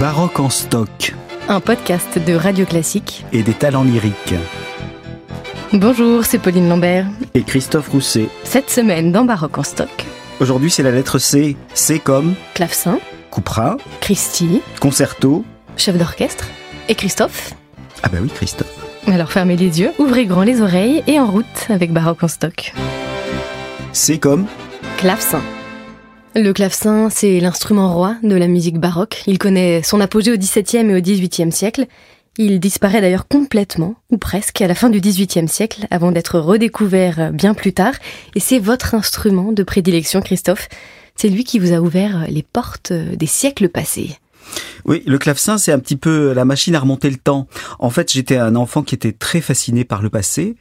Baroque en stock. Un podcast de Radio Classique. Et des talents lyriques. Bonjour, c'est Pauline Lambert. Et Christophe Rousset. Cette semaine dans Baroque en stock. Aujourd'hui, c'est la lettre C. C comme Clavecin. Couperin. Christy. Concerto. Chef d'orchestre. Et Christophe. Ah bah oui, Christophe. Alors fermez les yeux, ouvrez grand les oreilles et en route avec Baroque en stock. C comme Clavecin. Le clavecin, c'est l'instrument roi de la musique baroque. Il connaît son apogée au XVIIe et au XVIIIe siècle. Il disparaît d'ailleurs complètement, ou presque, à la fin du XVIIIe siècle, avant d'être redécouvert bien plus tard. Et c'est votre instrument de prédilection, Christophe. C'est lui qui vous a ouvert les portes des siècles passés. Oui, le clavecin, c'est un petit peu la machine à remonter le temps. En fait, j'étais un enfant qui était très fasciné par le passé,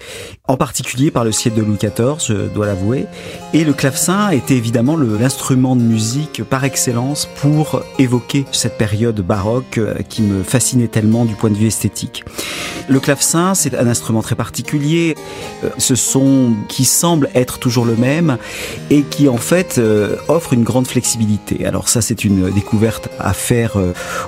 en particulier par le siècle de Louis XIV, je dois l'avouer. Et le clavecin était évidemment l'instrument de musique par excellence pour évoquer cette période baroque euh, qui me fascinait tellement du point de vue esthétique. Le clavecin, c'est un instrument très particulier. Euh, ce son qui semble être toujours le même et qui en fait euh, offre une grande flexibilité. Alors ça, c'est une découverte à faire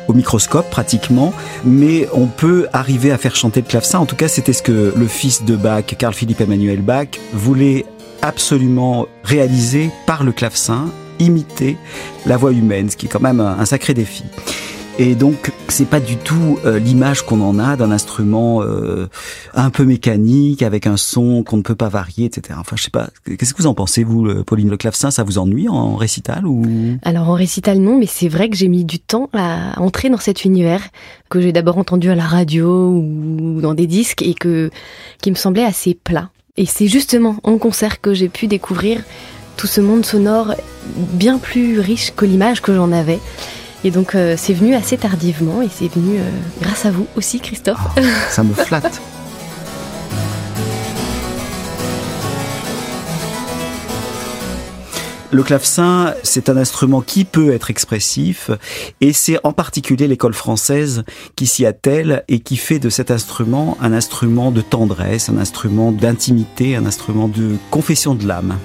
au microscope pratiquement, mais on peut arriver à faire chanter le clavecin. En tout cas, c'était ce que le fils de Bach, Carl Philipp Emmanuel Bach, voulait absolument réaliser par le clavecin, imiter la voix humaine, ce qui est quand même un sacré défi. Et donc, c'est pas du tout euh, l'image qu'on en a d'un instrument euh, un peu mécanique, avec un son qu'on ne peut pas varier, etc. Enfin, je sais pas. Qu'est-ce que vous en pensez, vous, Pauline Le clavecin? Ça vous ennuie en récital ou? Alors en récital, non, mais c'est vrai que j'ai mis du temps à entrer dans cet univers que j'ai d'abord entendu à la radio ou dans des disques et que qui me semblait assez plat. Et c'est justement en concert que j'ai pu découvrir tout ce monde sonore bien plus riche que l'image que j'en avais. Et donc euh, c'est venu assez tardivement et c'est venu euh, grâce à vous aussi Christophe. Oh, ça me flatte. Le clavecin, c'est un instrument qui peut être expressif et c'est en particulier l'école française qui s'y attelle et qui fait de cet instrument un instrument de tendresse, un instrument d'intimité, un instrument de confession de l'âme.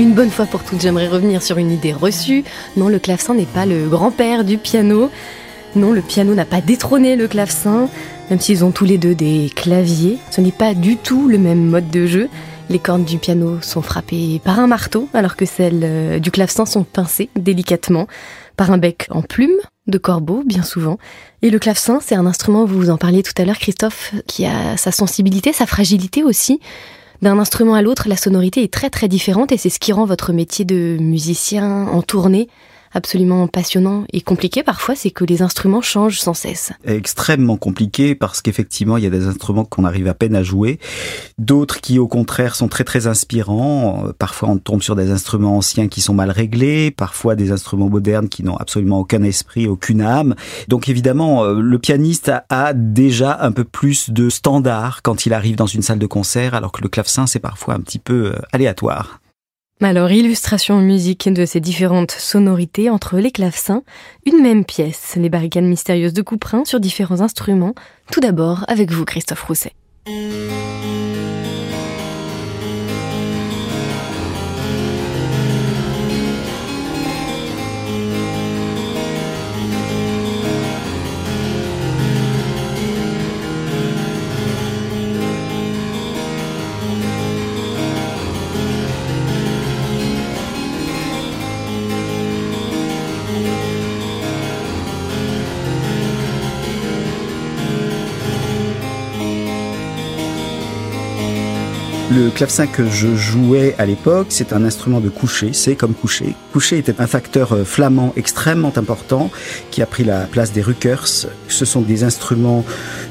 Une bonne fois pour toutes, j'aimerais revenir sur une idée reçue. Non, le clavecin n'est pas le grand-père du piano. Non, le piano n'a pas détrôné le clavecin, même s'ils ont tous les deux des claviers. Ce n'est pas du tout le même mode de jeu. Les cordes du piano sont frappées par un marteau, alors que celles euh, du clavecin sont pincées délicatement par un bec en plume de corbeau, bien souvent. Et le clavecin, c'est un instrument, vous en parliez tout à l'heure, Christophe, qui a sa sensibilité, sa fragilité aussi d'un instrument à l'autre, la sonorité est très très différente et c'est ce qui rend votre métier de musicien en tournée absolument passionnant et compliqué parfois, c'est que les instruments changent sans cesse. Extrêmement compliqué parce qu'effectivement, il y a des instruments qu'on arrive à peine à jouer, d'autres qui au contraire sont très très inspirants. Parfois, on tombe sur des instruments anciens qui sont mal réglés, parfois des instruments modernes qui n'ont absolument aucun esprit, aucune âme. Donc évidemment, euh, le pianiste a déjà un peu plus de standard quand il arrive dans une salle de concert, alors que le clavecin, c'est parfois un petit peu euh, aléatoire. Alors, illustration musique de ces différentes sonorités entre les clavecins, une même pièce, les barricades mystérieuses de Couperin sur différents instruments. Tout d'abord avec vous, Christophe Rousset. Le clavecin que je jouais à l'époque, c'est un instrument de coucher, c'est comme coucher. Coucher était un facteur euh, flamand extrêmement important qui a pris la place des Ruckers. Ce sont des instruments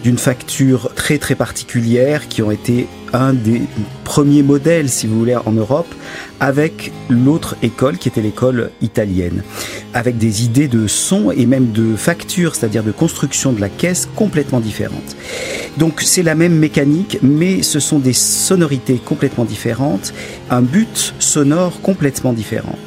d'une facture très très particulière qui ont été un des premiers modèles, si vous voulez, en Europe, avec l'autre école qui était l'école italienne, avec des idées de son et même de facture, c'est-à-dire de construction de la caisse complètement différentes. Donc c'est la même mécanique, mais ce sont des sonorités complètement différentes, un but sonore complètement différent.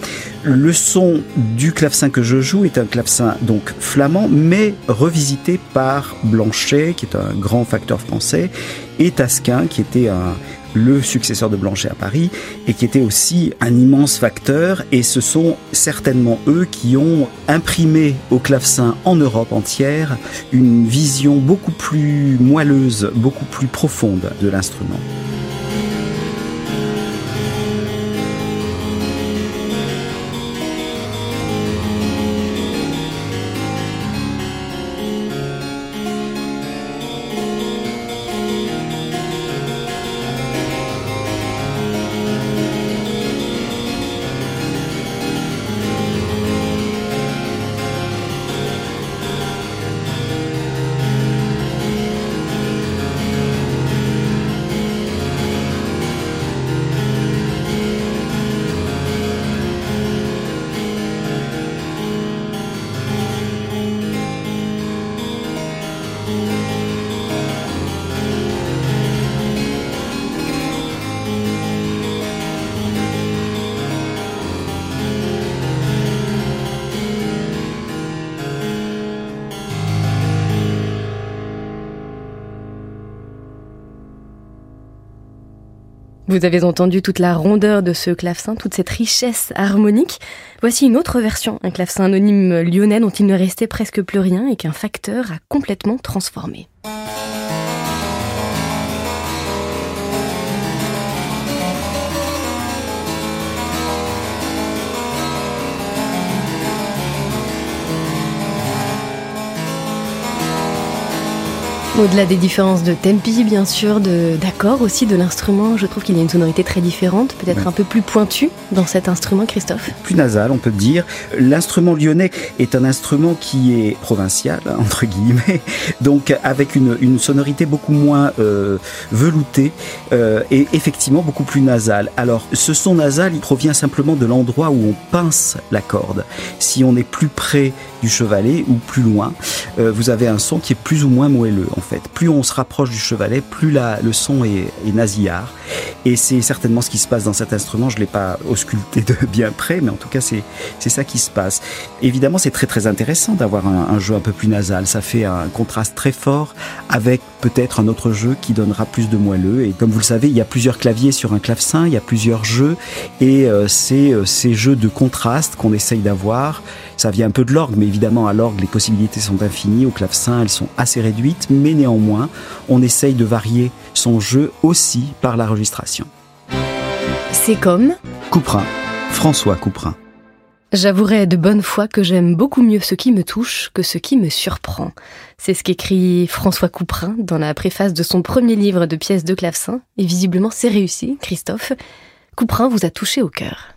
Le son du clavecin que je joue est un clavecin donc flamand, mais revisité par Blanchet, qui est un grand facteur français, et Tasquin, qui était un, le successeur de Blanchet à Paris, et qui était aussi un immense facteur. Et ce sont certainement eux qui ont imprimé au clavecin en Europe entière une vision beaucoup plus moelleuse, beaucoup plus profonde de l'instrument. Vous avez entendu toute la rondeur de ce clavecin, toute cette richesse harmonique. Voici une autre version, un clavecin anonyme lyonnais dont il ne restait presque plus rien et qu'un facteur a complètement transformé. Au-delà des différences de tempi, bien sûr, d'accords aussi de l'instrument, je trouve qu'il y a une sonorité très différente, peut-être un peu plus pointue dans cet instrument, Christophe? Plus nasal, on peut dire. L'instrument lyonnais est un instrument qui est provincial, entre guillemets, donc avec une, une sonorité beaucoup moins euh, veloutée euh, et effectivement beaucoup plus nasale. Alors, ce son nasal, il provient simplement de l'endroit où on pince la corde. Si on est plus près du chevalet ou plus loin, euh, vous avez un son qui est plus ou moins moelleux en fait. Plus on se rapproche du chevalet, plus la, le son est, nasillard. Et c'est certainement ce qui se passe dans cet instrument. Je l'ai pas ausculté de bien près, mais en tout cas c'est ça qui se passe. Évidemment, c'est très très intéressant d'avoir un jeu un peu plus nasal. Ça fait un contraste très fort avec peut-être un autre jeu qui donnera plus de moelleux. Et comme vous le savez, il y a plusieurs claviers sur un clavecin, il y a plusieurs jeux, et euh, c'est euh, ces jeux de contraste qu'on essaye d'avoir. Ça vient un peu de l'orgue, mais évidemment à l'orgue les possibilités sont infinies. Au clavecin, elles sont assez réduites, mais néanmoins, on essaye de varier son jeu aussi par l'enregistration. C'est comme Couperin, François Couperin. J'avouerai de bonne foi que j'aime beaucoup mieux ce qui me touche que ce qui me surprend. C'est ce qu'écrit François Couperin dans la préface de son premier livre de pièces de clavecin, et visiblement c'est réussi, Christophe. Couperin vous a touché au cœur.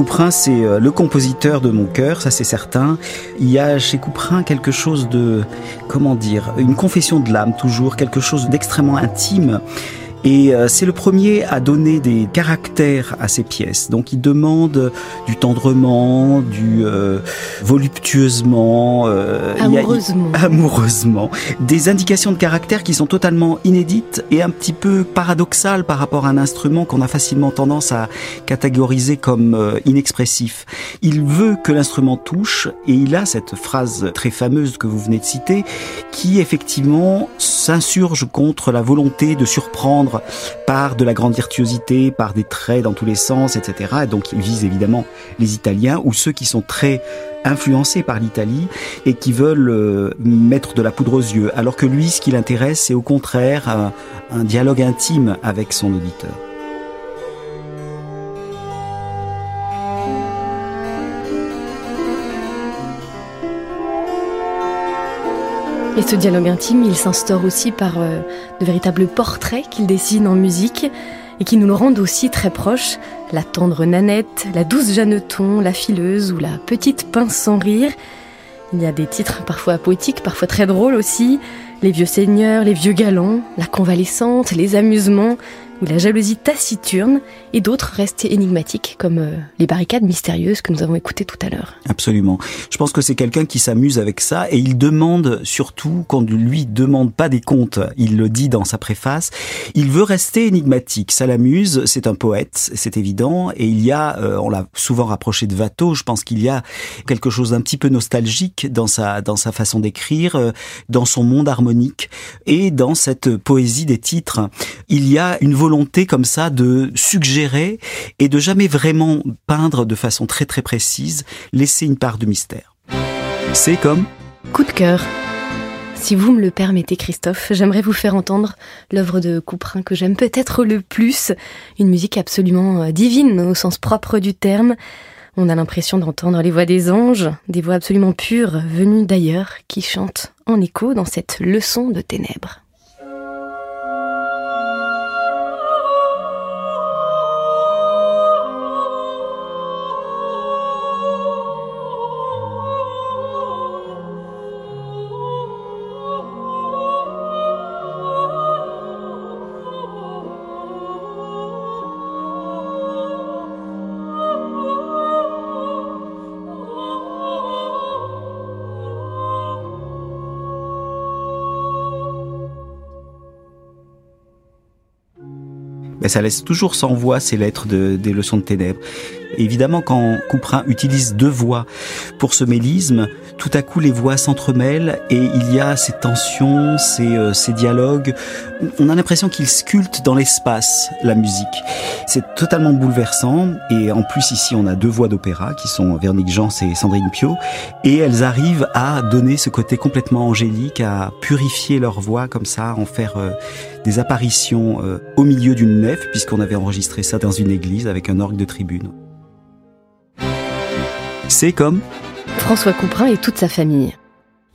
Couperin, c'est euh, le compositeur de mon cœur, ça c'est certain. Il y a chez Couperin quelque chose de, comment dire, une confession de l'âme toujours, quelque chose d'extrêmement intime. Et euh, c'est le premier à donner des caractères à ses pièces. Donc il demande du tendrement, du euh, voluptueusement, euh, amoureusement. A, amoureusement, des indications de caractère qui sont totalement inédites et un petit peu paradoxales par rapport à un instrument qu'on a facilement tendance à catégoriser comme euh, inexpressif. Il veut que l'instrument touche et il a cette phrase très fameuse que vous venez de citer qui effectivement s'insurge contre la volonté de surprendre par de la grande virtuosité, par des traits dans tous les sens, etc. Et donc il vise évidemment les Italiens ou ceux qui sont très influencés par l'Italie et qui veulent euh, mettre de la poudre aux yeux. Alors que lui, ce qui l'intéresse, c'est au contraire un dialogue intime avec son auditeur. Et ce dialogue intime, il s'instaure aussi par euh, de véritables portraits qu'il dessine en musique. et qui nous le rendent aussi très proche. La tendre Nanette, la douce Jeanneton, la fileuse ou la petite pince sans rire. Il y a des titres parfois poétiques, parfois très drôles aussi. Les vieux seigneurs, les vieux galants, la convalescente, les amusements, ou la jalousie taciturne, et d'autres restent énigmatiques, comme euh, les barricades mystérieuses que nous avons écoutées tout à l'heure. Absolument. Je pense que c'est quelqu'un qui s'amuse avec ça, et il demande surtout, quand lui demande pas des comptes, il le dit dans sa préface, il veut rester énigmatique, ça l'amuse, c'est un poète, c'est évident, et il y a, euh, on l'a souvent rapproché de Watteau, je pense qu'il y a quelque chose d'un petit peu nostalgique dans sa, dans sa façon d'écrire, euh, dans son monde harmonique, et dans cette poésie des titres. Il y a une volonté comme ça de suggérer et de jamais vraiment peindre de façon très très précise, laisser une part de mystère. C'est comme coup de cœur. Si vous me le permettez, Christophe, j'aimerais vous faire entendre l'œuvre de Couperin que j'aime peut-être le plus, une musique absolument euh, divine au sens propre du terme. On a l'impression d'entendre les voix des anges, des voix absolument pures venues d'ailleurs, qui chantent en écho dans cette leçon de ténèbres. Ben ça laisse toujours sans voix ces lettres de, des leçons de ténèbres. Évidemment, quand Couperin utilise deux voix pour ce mélisme, tout à coup les voix s'entremêlent et il y a ces tensions, ces, euh, ces dialogues. On a l'impression qu'il sculpte dans l'espace la musique. C'est totalement bouleversant et en plus ici on a deux voix d'opéra qui sont Véronique Jans et Sandrine Pio et elles arrivent à donner ce côté complètement angélique, à purifier leur voix comme ça, en faire euh, des apparitions euh, au milieu d'une nef, puisqu'on avait enregistré ça dans une église avec un orgue de tribune. C'est comme François Couperin et toute sa famille.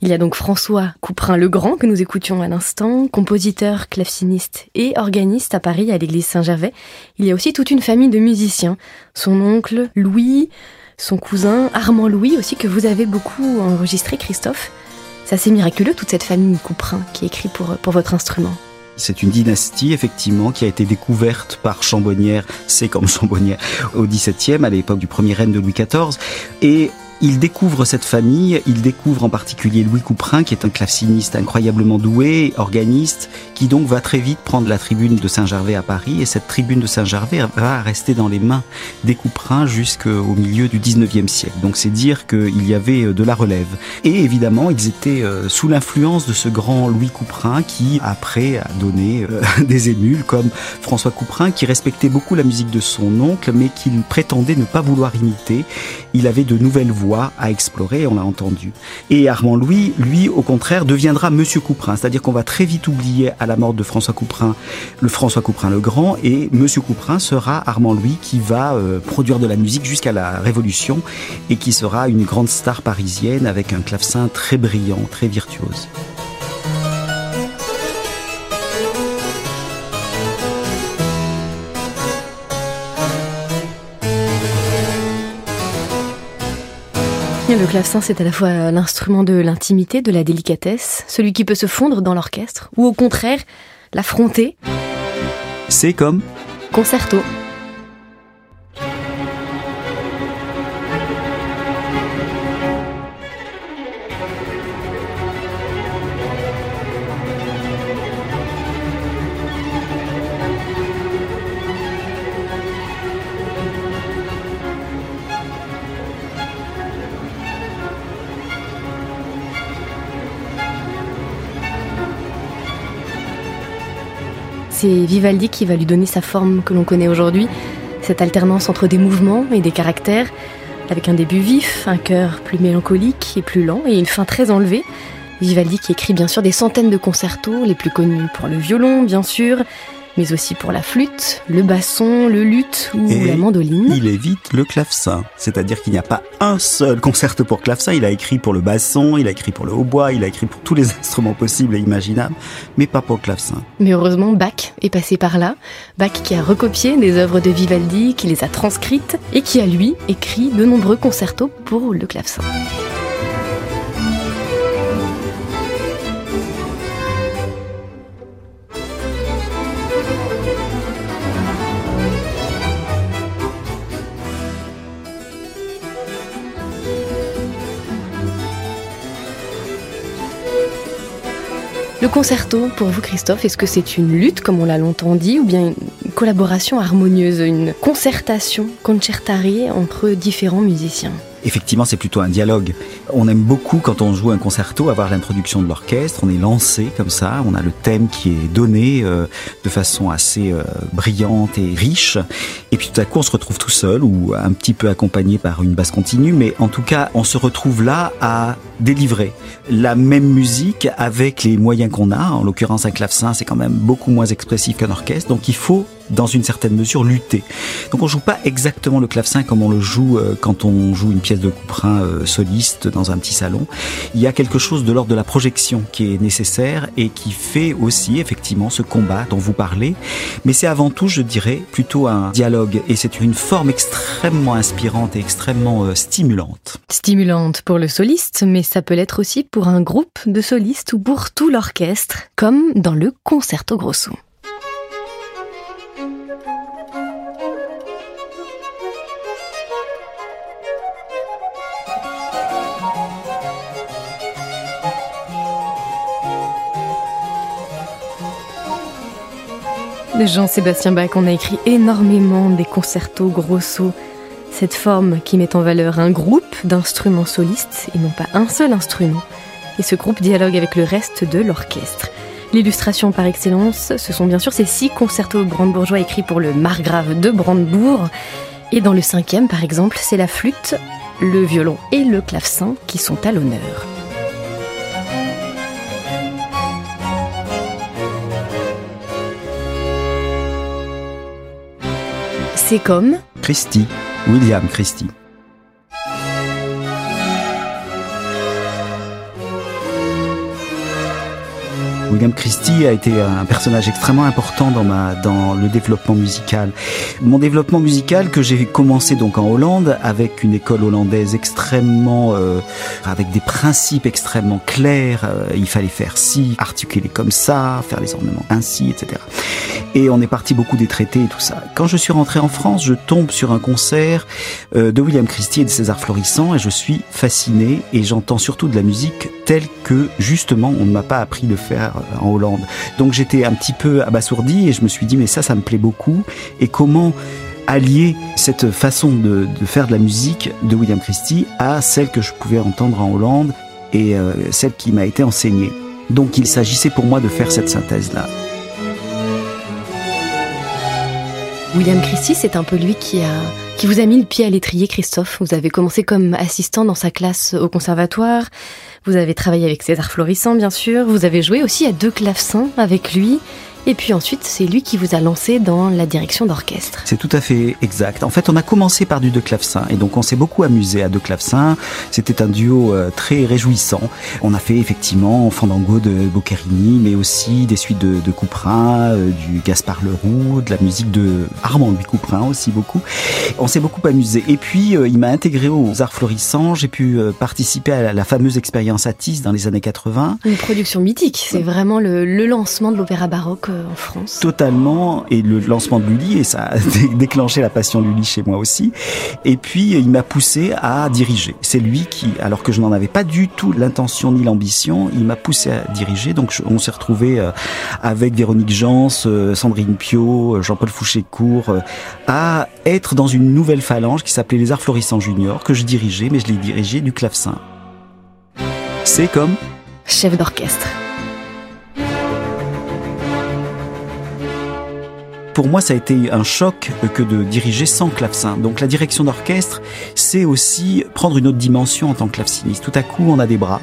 Il y a donc François Couperin le Grand que nous écoutions à l'instant, compositeur, claveciniste et organiste à Paris à l'église Saint-Gervais. Il y a aussi toute une famille de musiciens. Son oncle Louis, son cousin Armand Louis aussi que vous avez beaucoup enregistré Christophe. C'est assez miraculeux toute cette famille Couperin qui écrit pour, pour votre instrument. C'est une dynastie, effectivement, qui a été découverte par Chambonnière, c'est comme Chambonnière, au XVIIe, à l'époque du premier règne de Louis XIV. Et il découvre cette famille, il découvre en particulier Louis Couperin, qui est un claveciniste incroyablement doué, organiste, qui donc va très vite prendre la tribune de Saint-Gervais à Paris, et cette tribune de Saint-Gervais va rester dans les mains des Couperins jusqu'au milieu du 19e siècle. Donc c'est dire qu'il y avait euh, de la relève. Et évidemment, ils étaient euh, sous l'influence de ce grand Louis Couperin, qui après a donné euh, des émules, comme François Couperin, qui respectait beaucoup la musique de son oncle, mais qu'il prétendait ne pas vouloir imiter. Il avait de nouvelles voix à explorer, on l'a entendu. Et Armand Louis, lui, au contraire, deviendra Monsieur Couperin, c'est-à-dire qu'on va très vite oublier à la mort de François Couperin le François Couperin le Grand, et Monsieur Couperin sera Armand Louis qui va euh, produire de la musique jusqu'à la Révolution et qui sera une grande star parisienne avec un clavecin très brillant, très virtuose. Le clavecin, c'est à la fois l'instrument de l'intimité, de la délicatesse, celui qui peut se fondre dans l'orchestre, ou au contraire, l'affronter. C'est comme Concerto. C'est Vivaldi qui va lui donner sa forme que l'on connaît aujourd'hui, cette alternance entre des mouvements et des caractères, avec un début vif, un cœur plus mélancolique et plus lent, et une fin très enlevée. Vivaldi qui écrit bien sûr des centaines de concertos, les plus connus pour le violon bien sûr, mais aussi pour la flûte, le basson, le luth ou Et la mandoline. Il évite le clavecin, c'est-à-dire qu'il n'y a pas un seul concerto pour clavecin. Il a écrit pour le basson, il a écrit pour le hautbois, il a écrit pour tous les instruments possibles et imaginables, mais pas pour le clavecin. Mais heureusement, Bach est passé par là. Bach qui a recopié des œuvres de Vivaldi, qui les a transcrites et qui a lui écrit de nombreux concertos pour le clavecin. Le concerto, pour vous Christophe, est-ce que c'est une lutte, comme on l'a longtemps dit, ou bien une collaboration harmonieuse, une concertation, concertare entre différents musiciens? Effectivement, c'est plutôt un dialogue. On aime beaucoup quand on joue un concerto avoir l'introduction de l'orchestre. On est lancé comme ça, on a le thème qui est donné euh, de façon assez euh, brillante et riche. Et puis tout à coup, on se retrouve tout seul ou un petit peu accompagné par une basse continue. Mais en tout cas, on se retrouve là à délivrer la même musique avec les moyens qu'on a. En l'occurrence, un clavecin, c'est quand même beaucoup moins expressif qu'un orchestre. Donc il faut dans une certaine mesure lutter. Donc on joue pas exactement le clavecin comme on le joue euh, quand on joue une pièce de couperin euh, soliste dans un petit salon. Il y a quelque chose de l'ordre de la projection qui est nécessaire et qui fait aussi effectivement ce combat dont vous parlez. Mais c'est avant tout, je dirais, plutôt un dialogue et c'est une forme extrêmement inspirante et extrêmement euh, stimulante. Stimulante pour le soliste, mais ça peut l'être aussi pour un groupe de solistes ou pour tout l'orchestre, comme dans le Concerto Grosso. Jean-Sébastien Bach, on a écrit énormément des concertos grosso. Cette forme qui met en valeur un groupe d'instruments solistes et non pas un seul instrument. Et ce groupe dialogue avec le reste de l'orchestre. L'illustration par excellence, ce sont bien sûr ces six concertos brandebourgeois écrits pour le margrave de Brandebourg. Et dans le cinquième, par exemple, c'est la flûte, le violon et le clavecin qui sont à l'honneur. C'est comme Christie, William Christie. William Christie a été un personnage extrêmement important dans ma dans le développement musical. Mon développement musical que j'ai commencé donc en Hollande avec une école hollandaise extrêmement euh, avec des principes extrêmement clairs. Euh, il fallait faire ci, articuler comme ça, faire les ornements ainsi, etc. Et on est parti beaucoup des traités et tout ça. Quand je suis rentré en France, je tombe sur un concert euh, de William Christie et de César Florissant et je suis fasciné et j'entends surtout de la musique telle que justement on ne m'a pas appris de faire en Hollande. Donc j'étais un petit peu abasourdi et je me suis dit mais ça ça me plaît beaucoup et comment allier cette façon de, de faire de la musique de William Christie à celle que je pouvais entendre en Hollande et euh, celle qui m'a été enseignée. Donc il s'agissait pour moi de faire cette synthèse-là. William Christie, c'est un peu lui qui a qui vous a mis le pied à l'étrier, Christophe. Vous avez commencé comme assistant dans sa classe au conservatoire. Vous avez travaillé avec César Florissant, bien sûr. Vous avez joué aussi à deux clavecins avec lui. Et puis ensuite, c'est lui qui vous a lancé dans la direction d'orchestre. C'est tout à fait exact. En fait, on a commencé par du deux clavecins et donc on s'est beaucoup amusé à deux clavecins. C'était un duo euh, très réjouissant. On a fait effectivement Fandango de Boccherini, mais aussi des suites de, de Couperin, euh, du Gaspard Leroux, de la musique de Armand Louis Couperin aussi beaucoup. On s'est beaucoup amusé. Et puis, euh, il m'a intégré aux Arts Florissants. J'ai pu participer à la, la, fameuse expérience Atis dans les années 80. Une production mythique. C'est vraiment le, le lancement de l'opéra baroque en France. Totalement, et le lancement de Lully, et ça a déclenché la passion Lully chez moi aussi. Et puis, il m'a poussé à diriger. C'est lui qui, alors que je n'en avais pas du tout l'intention ni l'ambition, il m'a poussé à diriger. Donc, je, on s'est retrouvé avec Véronique Jans, Sandrine Pio, Jean-Paul Fouché-Court, à être dans une nouvelle phalange qui s'appelait les Arts Florissants Juniors, que je dirigeais, mais je l'ai dirigé du clavecin. C'est comme chef d'orchestre. Pour moi, ça a été un choc que de diriger sans clavecin. Donc la direction d'orchestre, c'est aussi prendre une autre dimension en tant que claveciniste. Tout à coup, on a des bras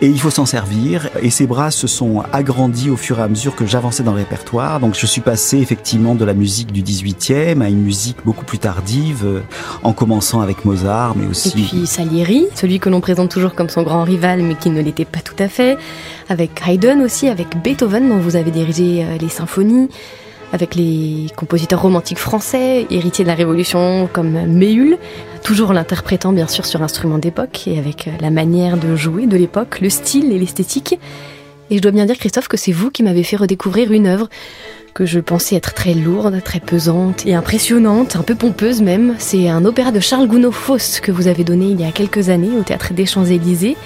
et il faut s'en servir. Et ces bras se sont agrandis au fur et à mesure que j'avançais dans le répertoire. Donc je suis passé effectivement de la musique du 18e à une musique beaucoup plus tardive, en commençant avec Mozart, mais aussi... Et puis Salieri, celui que l'on présente toujours comme son grand rival, mais qui ne l'était pas tout à fait, avec Haydn aussi, avec Beethoven dont vous avez dirigé euh, les symphonies, avec les compositeurs romantiques français, héritiers de la Révolution comme Méhul, toujours l'interprétant bien sûr sur instrument d'époque et avec la manière de jouer de l'époque, le style et l'esthétique. Et je dois bien dire Christophe que c'est vous qui m'avez fait redécouvrir une œuvre que je pensais être très lourde, très pesante et impressionnante, un peu pompeuse même. C'est un opéra de Charles Gounod Faust que vous avez donné il y a quelques années au théâtre des Champs-Élysées.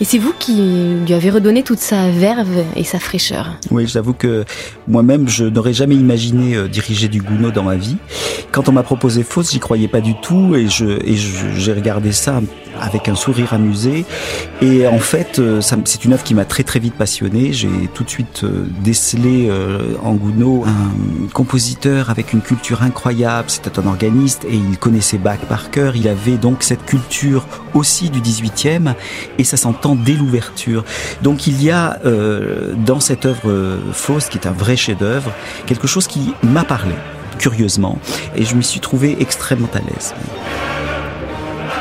Et c'est vous qui lui avez redonné toute sa verve et sa fraîcheur. Oui, j'avoue que moi-même, je n'aurais jamais imaginé euh, diriger du Gounod dans ma vie. Quand on m'a proposé Faust, j'y croyais pas du tout et j'ai regardé ça avec un sourire amusé. Et en fait, euh, c'est une œuvre qui m'a très très vite passionné. J'ai tout de suite euh, décelé en Gounod un compositeur avec une culture incroyable. C'était un organiste et il connaissait Bach par cœur. Il avait donc cette culture aussi du 18e et ça s'entend dès l'ouverture. Donc il y a euh, dans cette œuvre euh, fausse, qui est un vrai chef-d'œuvre, quelque chose qui m'a parlé, curieusement, et je me suis trouvé extrêmement à l'aise.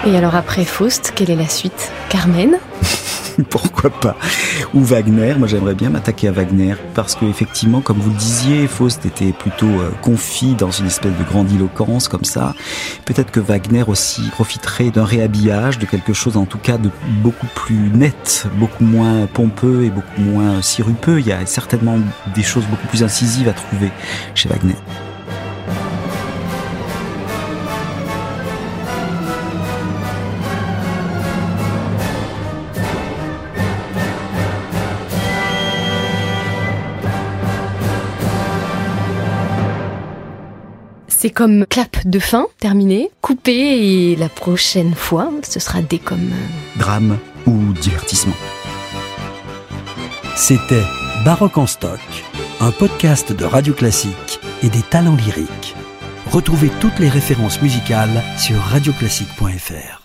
Et alors après Faust, quelle est la suite? Carmen? Pourquoi pas? Ou Wagner, moi j'aimerais bien m'attaquer à Wagner, parce que effectivement, comme vous le disiez, Faust était plutôt euh, confit dans une espèce de grandiloquence comme ça. Peut-être que Wagner aussi profiterait d'un réhabillage, de quelque chose en tout cas de beaucoup plus net, beaucoup moins pompeux et beaucoup moins sirupeux. Il y a certainement des choses beaucoup plus incisives à trouver chez Wagner. C'est comme clap de fin, terminé, coupé, et la prochaine fois, ce sera des comme... Euh, Drame ou divertissement. C'était Baroque en stock, un podcast de Radio Classique et des talents lyriques. Retrouvez toutes les références musicales sur radioclassique.fr.